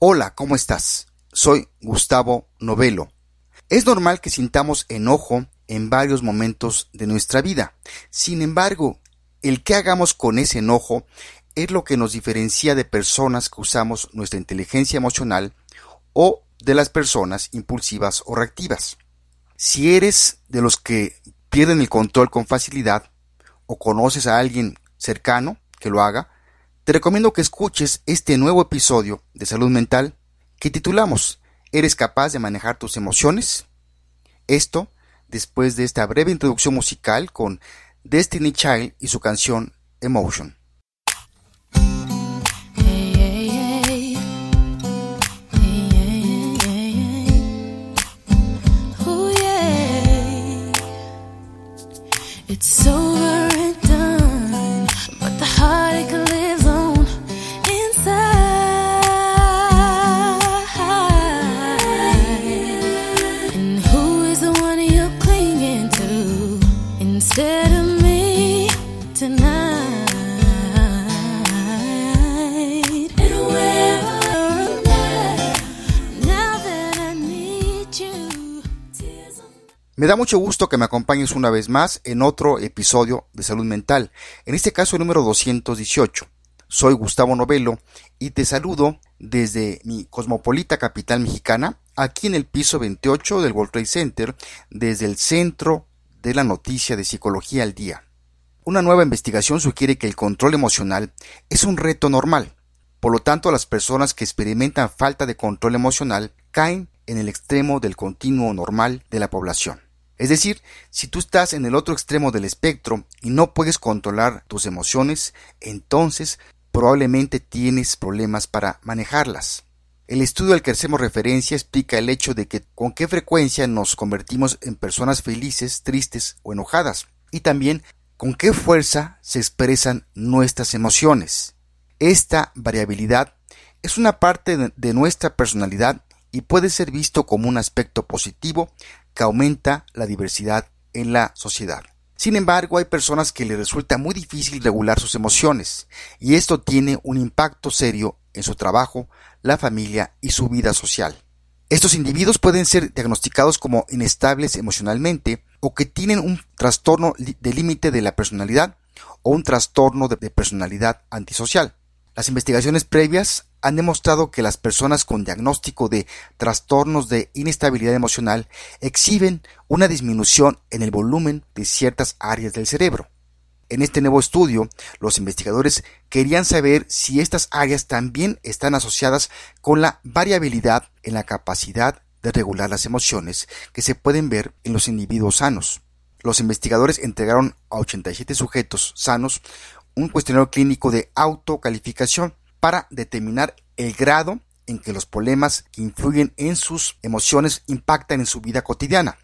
Hola, ¿cómo estás? Soy Gustavo Novelo. Es normal que sintamos enojo en varios momentos de nuestra vida. Sin embargo, el que hagamos con ese enojo es lo que nos diferencia de personas que usamos nuestra inteligencia emocional o de las personas impulsivas o reactivas. Si eres de los que pierden el control con facilidad o conoces a alguien cercano que lo haga, te recomiendo que escuches este nuevo episodio de Salud Mental que titulamos ¿Eres capaz de manejar tus emociones? Esto después de esta breve introducción musical con Destiny Child y su canción Emotion. Da mucho gusto que me acompañes una vez más en otro episodio de Salud Mental, en este caso el número 218. Soy Gustavo Novelo y te saludo desde mi cosmopolita capital mexicana, aquí en el piso 28 del World Trade Center, desde el centro de la noticia de Psicología al Día. Una nueva investigación sugiere que el control emocional es un reto normal. Por lo tanto, las personas que experimentan falta de control emocional caen en el extremo del continuo normal de la población. Es decir, si tú estás en el otro extremo del espectro y no puedes controlar tus emociones, entonces probablemente tienes problemas para manejarlas. El estudio al que hacemos referencia explica el hecho de que con qué frecuencia nos convertimos en personas felices, tristes o enojadas, y también con qué fuerza se expresan nuestras emociones. Esta variabilidad es una parte de nuestra personalidad y puede ser visto como un aspecto positivo que aumenta la diversidad en la sociedad. Sin embargo, hay personas que les resulta muy difícil regular sus emociones, y esto tiene un impacto serio en su trabajo, la familia y su vida social. Estos individuos pueden ser diagnosticados como inestables emocionalmente o que tienen un trastorno de límite de la personalidad o un trastorno de personalidad antisocial. Las investigaciones previas han demostrado que las personas con diagnóstico de trastornos de inestabilidad emocional exhiben una disminución en el volumen de ciertas áreas del cerebro. En este nuevo estudio, los investigadores querían saber si estas áreas también están asociadas con la variabilidad en la capacidad de regular las emociones que se pueden ver en los individuos sanos. Los investigadores entregaron a 87 sujetos sanos un cuestionario clínico de autocalificación para determinar el grado en que los problemas que influyen en sus emociones impactan en su vida cotidiana.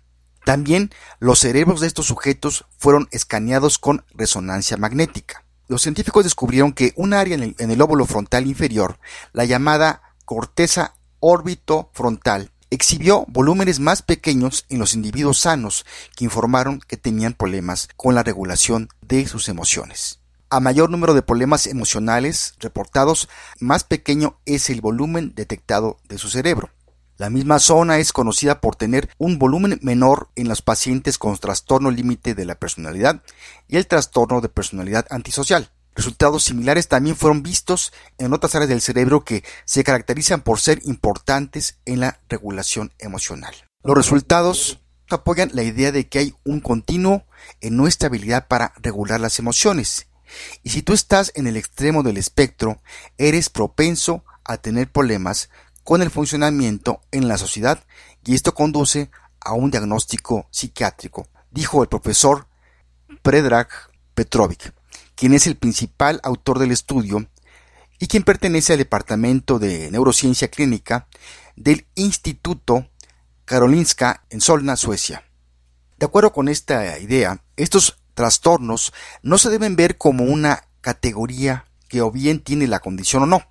También los cerebros de estos sujetos fueron escaneados con resonancia magnética. Los científicos descubrieron que un área en el, lóbulo frontal inferior, la llamada corteza órbito-frontal, exhibió volúmenes más pequeños en los individuos sanos que informaron que tenían problemas con la regulación de sus emociones. A mayor número de problemas emocionales reportados, más pequeño es el volumen detectado de su cerebro. La misma zona es conocida por tener un volumen menor en los pacientes con trastorno límite de la personalidad y el trastorno de personalidad antisocial. Resultados similares también fueron vistos en otras áreas del cerebro que se caracterizan por ser importantes en la regulación emocional. Los resultados apoyan la idea de que hay un continuo en nuestra habilidad para regular las emociones y si tú estás en el extremo del espectro, eres propenso a tener problemas con el funcionamiento en la sociedad y esto conduce a un diagnóstico psiquiátrico, dijo el profesor Predrag Petrovic, quien es el principal autor del estudio y quien pertenece al Departamento de Neurociencia Clínica del Instituto Karolinska en Solna, Suecia. De acuerdo con esta idea, estos trastornos no se deben ver como una categoría que o bien tiene la condición o no,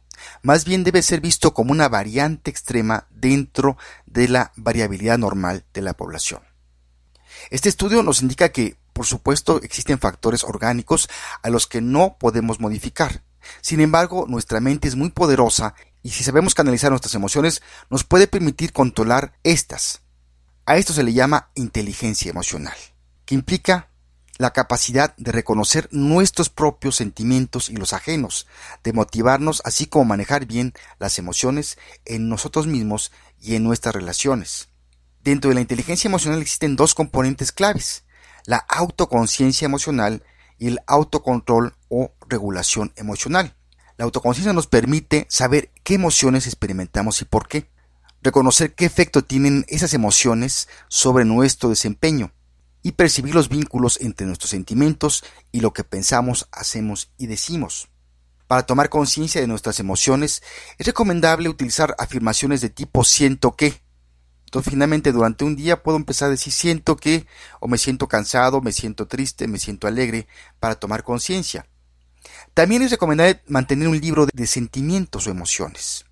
más bien debe ser visto como una variante extrema dentro de la variabilidad normal de la población. Este estudio nos indica que, por supuesto, existen factores orgánicos a los que no podemos modificar. Sin embargo, nuestra mente es muy poderosa Y si sabemos canalizar nuestras emociones, nos puede permitir controlar estas. A esto se le llama inteligencia emocional, que implica la capacidad de reconocer nuestros propios sentimientos y los ajenos, de motivarnos, así como manejar bien las emociones en nosotros mismos y en nuestras relaciones. Dentro de la inteligencia emocional existen dos componentes claves, la autoconciencia emocional y el autocontrol o regulación emocional. La autoconciencia nos permite saber qué emociones experimentamos y por qué, reconocer qué efecto tienen esas emociones sobre nuestro desempeño, y percibir los vínculos entre nuestros sentimientos y lo que pensamos, hacemos y decimos. Para tomar conciencia de nuestras emociones es recomendable utilizar afirmaciones de tipo siento que. Entonces finalmente durante un día puedo empezar a decir siento que o me siento cansado, me siento triste, me siento alegre para tomar conciencia. También es recomendable mantener un libro de sentimientos o emociones,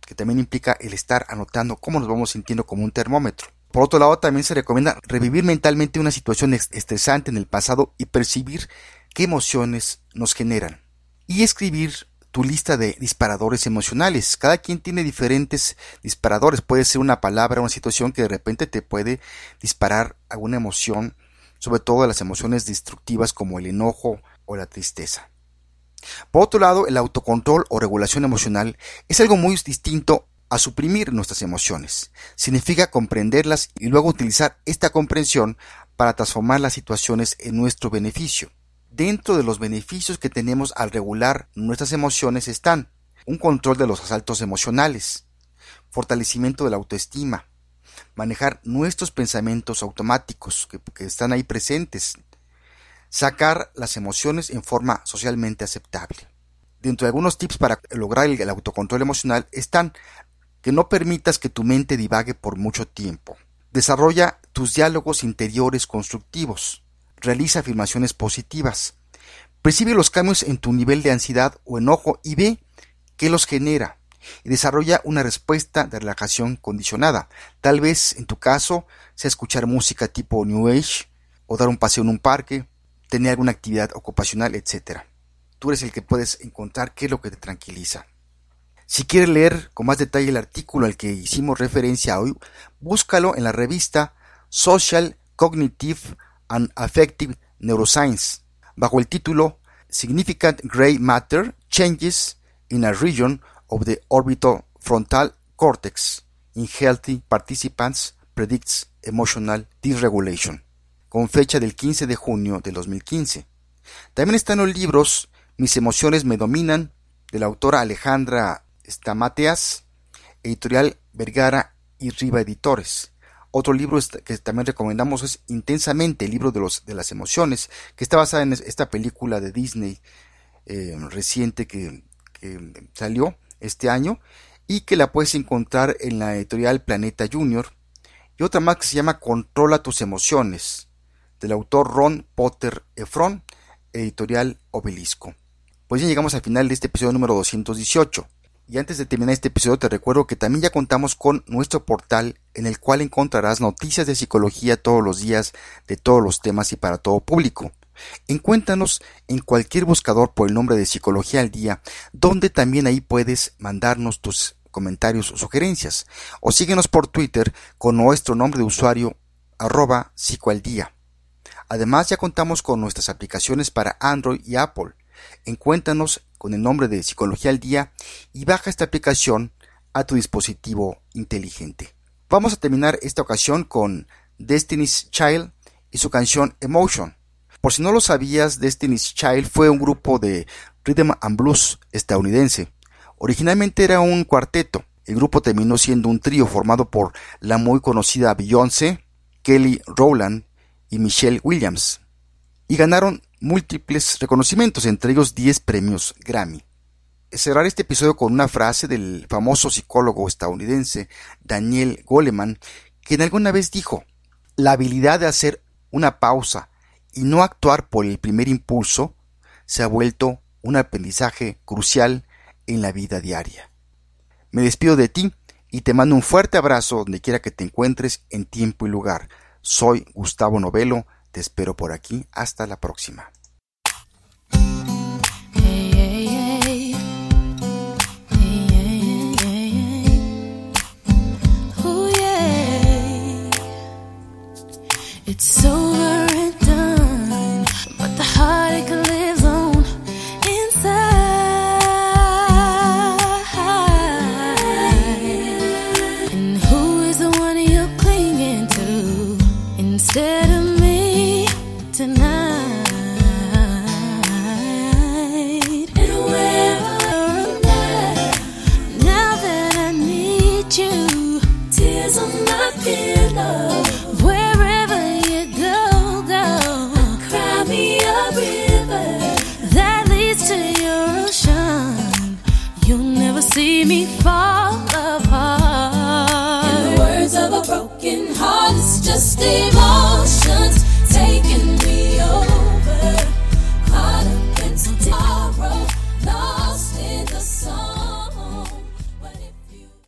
que también implica el estar anotando cómo nos vamos sintiendo como un termómetro. Por otro lado, también se recomienda revivir mentalmente una situación estresante en el pasado y percibir qué emociones nos generan. Y escribir tu lista de disparadores emocionales. Cada quien tiene diferentes disparadores. Puede ser una palabra, una situación que de repente te puede disparar alguna emoción, sobre todo las emociones destructivas como el enojo o la tristeza. Por otro lado, el autocontrol o regulación emocional es algo muy distinto a suprimir nuestras emociones. Significa comprenderlas y luego utilizar esta comprensión para transformar las situaciones en nuestro beneficio. Dentro de los beneficios que tenemos al regular nuestras emociones están un control de los asaltos emocionales, fortalecimiento de la autoestima, manejar nuestros pensamientos automáticos que, están ahí presentes, sacar las emociones en forma socialmente aceptable. Dentro de algunos tips para lograr el, autocontrol emocional están que no permitas que tu mente divague por mucho tiempo. Desarrolla tus diálogos interiores constructivos. Realiza afirmaciones positivas. Percibe los cambios en tu nivel de ansiedad o enojo y ve qué los genera. Y desarrolla una respuesta de relajación condicionada. Tal vez, en tu caso, sea escuchar música tipo New Age, o dar un paseo en un parque, tener alguna actividad ocupacional, etc. Tú eres el que puedes encontrar qué es lo que te tranquiliza. Si quieres leer con más detalle el artículo al que hicimos referencia hoy, búscalo en la revista Social Cognitive and Affective Neuroscience, bajo el título Significant Gray Matter Changes in a Region of the Orbital Frontal Cortex in Healthy Participants Predicts Emotional Dysregulation, con fecha del 15 de junio de 2015. También están los libros Mis emociones me dominan, de la autora Alejandra Stamateas, editorial Vergara y Riva Editores. Otro libro que también recomendamos es Intensamente, el libro de, los, de las emociones, que está basada en esta película de Disney eh, reciente que, que salió este año y que la puedes encontrar en la editorial Planeta Junior. Y otra más que se llama Controla tus emociones, del autor Ron Potter Efron, editorial Obelisco. Pues ya llegamos al final de este episodio número 218. Y antes de terminar este episodio te recuerdo que también ya contamos con nuestro portal en el cual encontrarás noticias de psicología todos los días de todos los temas y para todo público. Encuéntranos en cualquier buscador por el nombre de Psicología al Día, donde también ahí puedes mandarnos tus comentarios o sugerencias. O síguenos por Twitter con nuestro nombre de usuario arroba psicoaldía. Además ya contamos con nuestras aplicaciones para Android y Apple. Encuéntranos con el nombre de Psicología al Día y baja esta aplicación a tu dispositivo inteligente. Vamos a terminar esta ocasión con Destiny's Child y su canción Emotion. Por si no lo sabías, Destiny's Child fue un grupo de rhythm and blues estadounidense. Originalmente era un cuarteto. El grupo terminó siendo un trío formado por la muy conocida Beyoncé, Kelly Rowland y Michelle Williams. Y ganaron múltiples reconocimientos, entre ellos 10 premios Grammy. Cerrar este episodio con una frase del famoso psicólogo estadounidense Daniel Goleman, quien alguna vez dijo, la habilidad de hacer una pausa y no actuar por el primer impulso se ha vuelto un aprendizaje crucial en la vida diaria. Me despido de ti y te mando un fuerte abrazo donde quiera que te encuentres en tiempo y lugar. Soy Gustavo Novelo te espero por aquí. Hasta la próxima. It's over and done, but the heartache lives on inside. And who is the one you're clinging to instead of? des